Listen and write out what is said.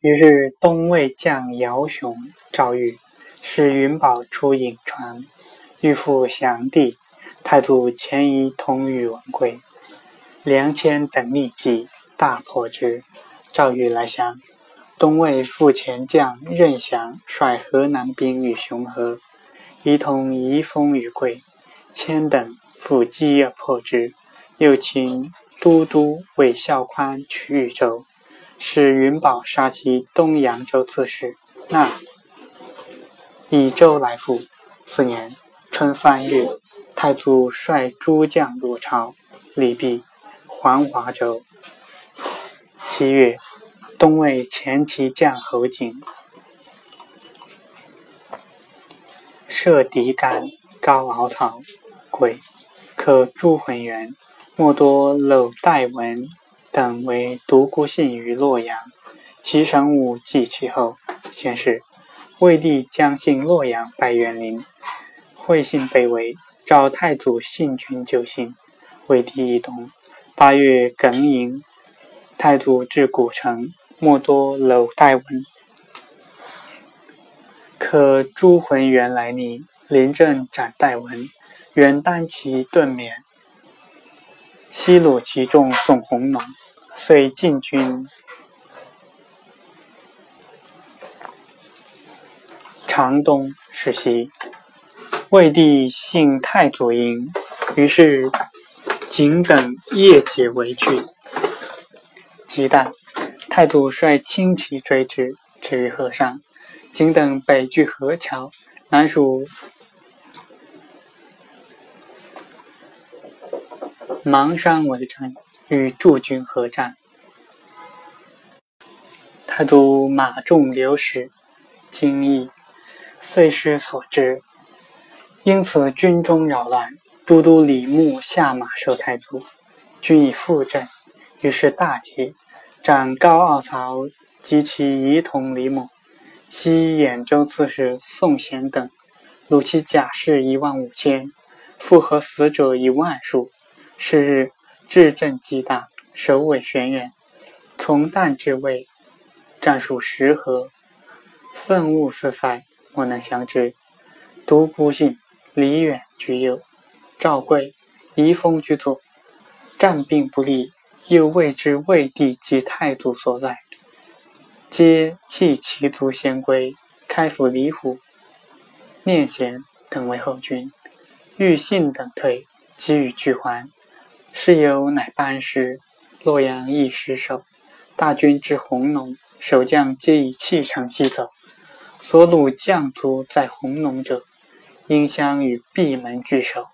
于是东魏将姚雄、赵玉使云宝出颍川，欲赴降帝。太祖遣仪同宇文贵、梁谦等逆计，大破之。赵玉来降，东魏副前将任祥率河南兵与雄和，一同移封于贵，谦等复击而破之。又请都督韦孝宽取豫州，使云宝杀其东扬州刺史，那以州来复。次年春三月。太祖率诸将入朝，礼毕，还华州。七月，东魏前骑将侯景设敌杆，高敖草，鬼可诛浑元、莫多搂代文等为独孤信于洛阳。其神武继其后，先是，魏帝将信洛阳拜元陵，会信被围。召太祖信君就信，魏帝一同。八月庚寅，太祖至古城，莫多楼代文，可诸魂元来逆，临阵斩代文，元单骑遁免，西虏其众送弘农，遂进军长东，是西。魏帝信太祖营，于是景等夜解围去。即旦，太祖率轻骑追之，至于河上。景等北据河桥，南属邙山为城，与驻军合战。太祖马众流矢，惊异，遂失所知。因此军中扰乱，都督李牧下马受太祖，军已复阵，于是大捷，斩高傲曹及其仪同李某，西兖州刺史宋贤等，虏其甲士一万五千，复合死者一万数。是日，至阵极大，首尾悬远，从旦至未，战数十合，愤雾四塞，莫能相之。独孤信。李远居右，赵贵、仪封居左，战并不利，又未知魏帝及太祖所在，皆弃其族先归，开府李虎、念贤等为后军，欲信等退，给予拒还。事有乃班师，洛阳一失守，大军至弘农，守将皆以弃城西走，所虏将卒在弘农者。应相与闭门拒守。